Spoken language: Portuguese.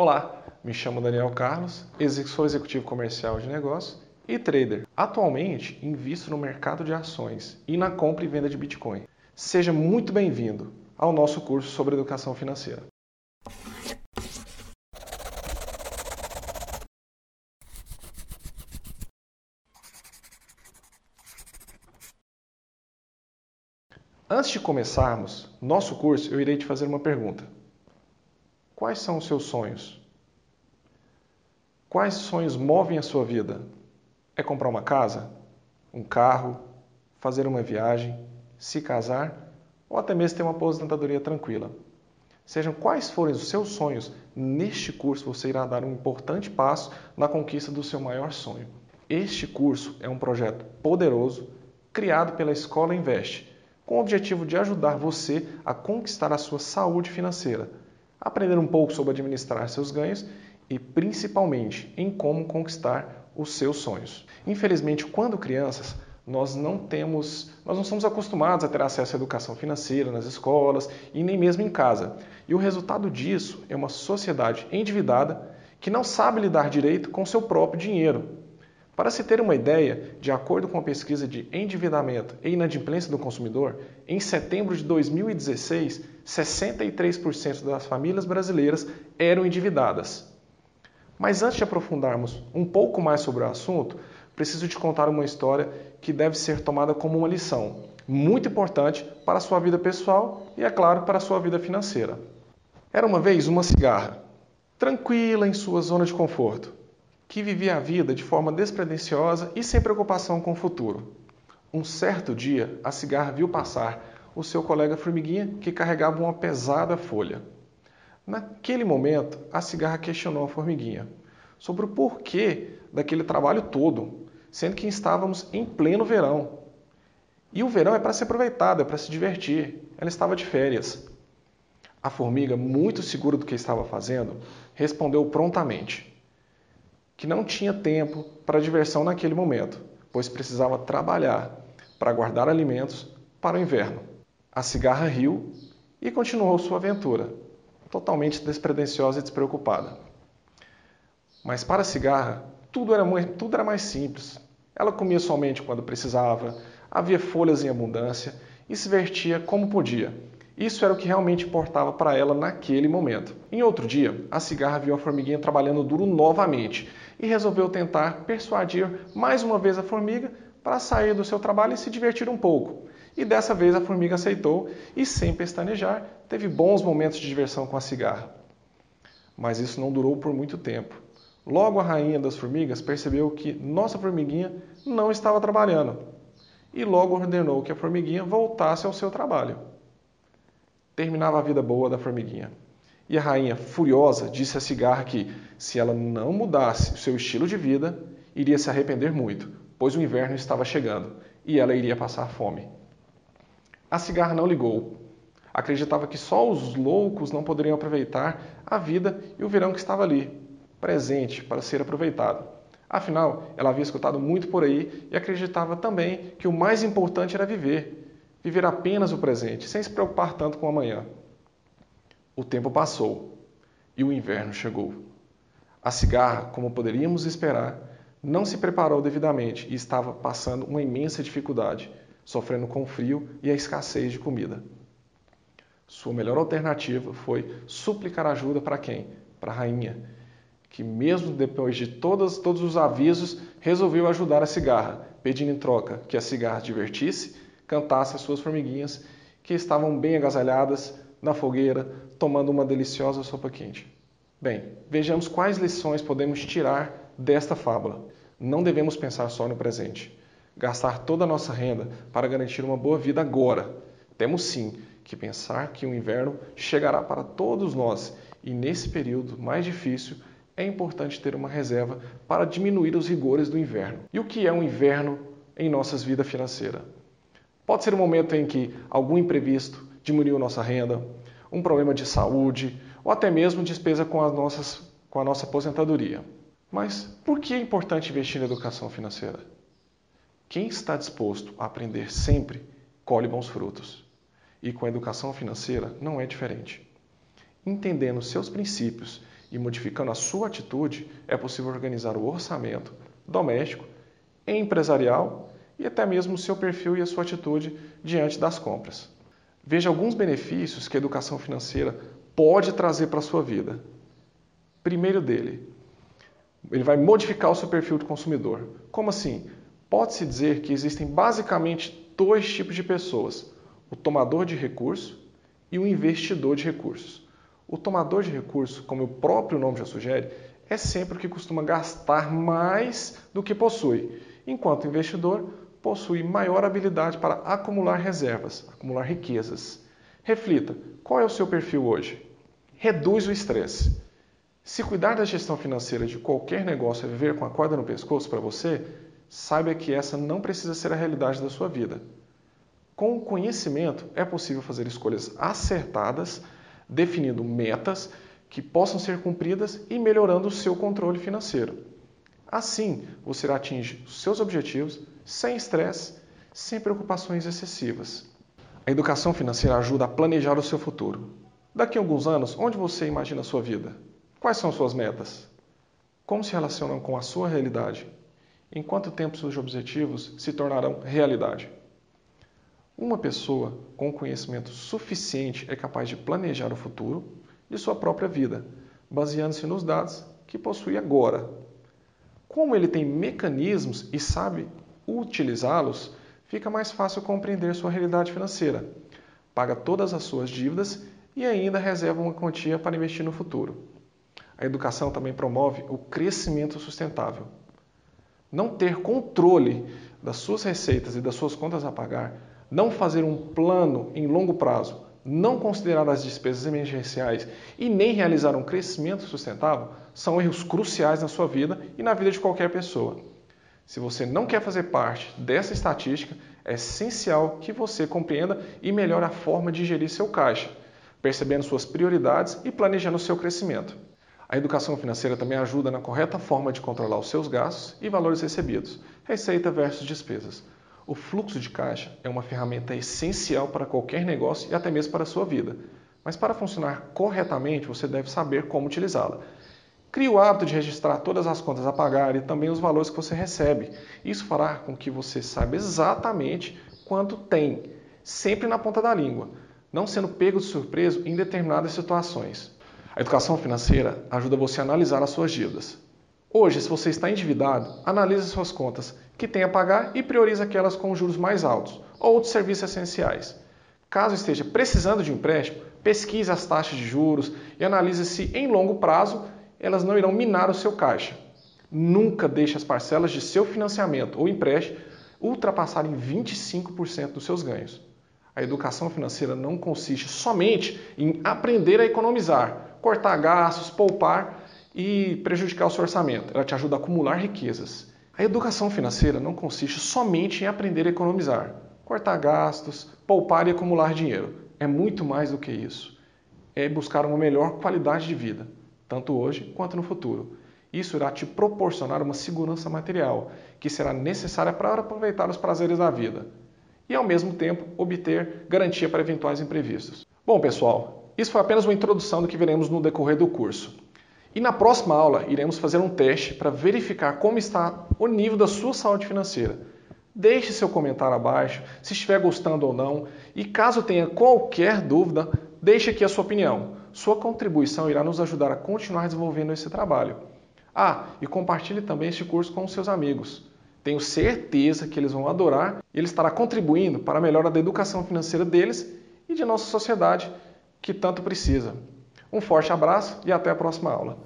Olá, me chamo Daniel Carlos, sou executivo comercial de negócios e trader. Atualmente, invisto no mercado de ações e na compra e venda de Bitcoin. Seja muito bem-vindo ao nosso curso sobre educação financeira. Antes de começarmos nosso curso, eu irei te fazer uma pergunta. Quais são os seus sonhos? Quais sonhos movem a sua vida? É comprar uma casa? Um carro? Fazer uma viagem? Se casar? Ou até mesmo ter uma aposentadoria tranquila? Sejam quais forem os seus sonhos, neste curso você irá dar um importante passo na conquista do seu maior sonho. Este curso é um projeto poderoso criado pela Escola Invest, com o objetivo de ajudar você a conquistar a sua saúde financeira aprender um pouco sobre administrar seus ganhos e principalmente em como conquistar os seus sonhos. Infelizmente, quando crianças, nós não temos, nós não somos acostumados a ter acesso à educação financeira nas escolas e nem mesmo em casa. E o resultado disso é uma sociedade endividada que não sabe lidar direito com seu próprio dinheiro. Para se ter uma ideia, de acordo com a pesquisa de endividamento e inadimplência do consumidor, em setembro de 2016, 63% das famílias brasileiras eram endividadas. Mas antes de aprofundarmos um pouco mais sobre o assunto, preciso te contar uma história que deve ser tomada como uma lição, muito importante para a sua vida pessoal e, é claro, para a sua vida financeira. Era uma vez uma cigarra, tranquila em sua zona de conforto que vivia a vida de forma despretensiosa e sem preocupação com o futuro. Um certo dia, a cigarra viu passar o seu colega formiguinha que carregava uma pesada folha. Naquele momento, a cigarra questionou a formiguinha sobre o porquê daquele trabalho todo, sendo que estávamos em pleno verão. E o verão é para ser aproveitado, é para se divertir. Ela estava de férias. A formiga, muito segura do que estava fazendo, respondeu prontamente: que não tinha tempo para diversão naquele momento, pois precisava trabalhar para guardar alimentos para o inverno. A cigarra riu e continuou sua aventura, totalmente despretensiosa e despreocupada. Mas para a cigarra, tudo era, tudo era mais simples. Ela comia somente quando precisava, havia folhas em abundância e se vestia como podia. Isso era o que realmente importava para ela naquele momento. Em outro dia, a cigarra viu a formiguinha trabalhando duro novamente e resolveu tentar persuadir mais uma vez a formiga para sair do seu trabalho e se divertir um pouco. E dessa vez a formiga aceitou e, sem pestanejar, teve bons momentos de diversão com a cigarra. Mas isso não durou por muito tempo. Logo a rainha das formigas percebeu que nossa formiguinha não estava trabalhando e logo ordenou que a formiguinha voltasse ao seu trabalho. Terminava a vida boa da formiguinha. E a rainha, furiosa, disse à cigarra que, se ela não mudasse o seu estilo de vida, iria se arrepender muito, pois o inverno estava chegando e ela iria passar fome. A cigarra não ligou. Acreditava que só os loucos não poderiam aproveitar a vida e o verão que estava ali, presente para ser aproveitado. Afinal, ela havia escutado muito por aí e acreditava também que o mais importante era viver, viver apenas o presente, sem se preocupar tanto com o amanhã. O tempo passou e o inverno chegou. A cigarra, como poderíamos esperar, não se preparou devidamente e estava passando uma imensa dificuldade, sofrendo com o frio e a escassez de comida. Sua melhor alternativa foi suplicar ajuda para quem? Para a rainha, que mesmo depois de todos, todos os avisos, resolveu ajudar a cigarra, pedindo em troca que a cigarra divertisse, cantasse as suas formiguinhas, que estavam bem agasalhadas, na fogueira, tomando uma deliciosa sopa quente. Bem, vejamos quais lições podemos tirar desta fábula. Não devemos pensar só no presente, gastar toda a nossa renda para garantir uma boa vida agora. Temos sim que pensar que o inverno chegará para todos nós e nesse período mais difícil é importante ter uma reserva para diminuir os rigores do inverno. E o que é um inverno em nossas vidas financeiras? Pode ser um momento em que algum imprevisto diminuiu nossa renda, um problema de saúde ou até mesmo despesa com, as nossas, com a nossa aposentadoria. Mas por que é importante investir na educação financeira? Quem está disposto a aprender sempre colhe bons frutos. E com a educação financeira não é diferente. Entendendo seus princípios E modificando a sua atitude, é possível organizar o orçamento doméstico, empresarial e até mesmo o seu perfil e a sua atitude diante das compras. Veja alguns benefícios que a educação financeira pode trazer para a sua vida. Primeiro dele, ele vai modificar o seu perfil de consumidor. Como assim? Pode-se dizer que existem basicamente dois tipos de pessoas: o tomador de recurso e o investidor de recursos. O tomador de recurso, como o próprio nome já sugere, é sempre o que costuma gastar mais do que possui, enquanto o investidor possui maior habilidade para acumular reservas, acumular riquezas. Reflita, qual é o seu perfil hoje? Reduz o estresse. Se cuidar da gestão financeira de qualquer negócio é viver com a corda no pescoço para você, saiba que essa não precisa ser a realidade da sua vida. Com o conhecimento, é possível fazer escolhas acertadas, definindo metas que possam ser cumpridas e melhorando o seu controle financeiro. Assim, você atinge os seus objetivos sem estresse, sem preocupações excessivas. A educação financeira ajuda a planejar o seu futuro. Daqui a alguns anos, onde você imagina a sua vida? Quais são suas metas? Como se relacionam com a sua realidade? Em quanto tempo seus objetivos se tornarão realidade? Uma pessoa com conhecimento suficiente é capaz de planejar o futuro de sua própria vida, baseando-se nos dados que possui agora. Como ele tem mecanismos e sabe utilizá-los, fica mais fácil compreender sua realidade financeira. Paga todas as suas dívidas e ainda reserva uma quantia para investir no futuro. A educação também promove o crescimento sustentável. Não ter controle das suas receitas e das suas contas a pagar, não fazer um plano em longo prazo, não considerar as despesas emergenciais e nem realizar um crescimento sustentável são erros cruciais na sua vida e na vida de qualquer pessoa. Se você não quer fazer parte dessa estatística, é essencial que você compreenda e melhore a forma de gerir seu caixa, percebendo suas prioridades e planejando seu crescimento. A educação financeira também ajuda na correta forma de controlar os seus gastos e valores recebidos, receita versus despesas. O fluxo de caixa é uma ferramenta essencial para qualquer negócio e até mesmo para a sua vida. Mas para funcionar corretamente, você deve saber como utilizá-la. Crie o hábito de registrar todas as contas a pagar e também os valores que você recebe. Isso fará com que você saiba exatamente quanto tem, sempre na ponta da língua, não sendo pego de surpresa em determinadas situações. A educação financeira ajuda você a analisar as suas dívidas. Hoje, se você está endividado, analise suas contas que tem a pagar e priorize aquelas com juros mais altos ou outros serviços essenciais. Caso esteja precisando de um empréstimo, pesquise as taxas de juros e analise se em longo prazo elas não irão minar o seu caixa. Nunca deixe as parcelas de seu financiamento ou empréstimo ultrapassarem 25% dos seus ganhos. A educação financeira não consiste somente em aprender a economizar, cortar gastos, poupar e prejudicar o seu orçamento. Ela te ajuda a acumular riquezas. A educação financeira não consiste somente em aprender a economizar, cortar gastos, poupar e acumular dinheiro. É muito mais do que isso. É buscar uma melhor qualidade de vida, tanto hoje quanto no futuro. Isso irá te proporcionar uma segurança material, que será necessária para aproveitar os prazeres da vida e, ao mesmo tempo, obter garantia para eventuais imprevistos. Bom, pessoal, isso foi apenas uma introdução do que veremos no decorrer do curso. E na próxima aula iremos fazer um teste para verificar como está o nível da sua saúde financeira. Deixe seu comentário abaixo, se estiver gostando ou não, e caso tenha qualquer dúvida, deixe aqui a sua opinião. Sua contribuição irá nos ajudar a continuar desenvolvendo esse trabalho. Ah, e compartilhe também este curso com seus amigos. Tenho certeza que eles vão adorar e ele estará contribuindo para a melhora da educação financeira deles e de nossa sociedade que tanto precisa. Um forte abraço e até a próxima aula.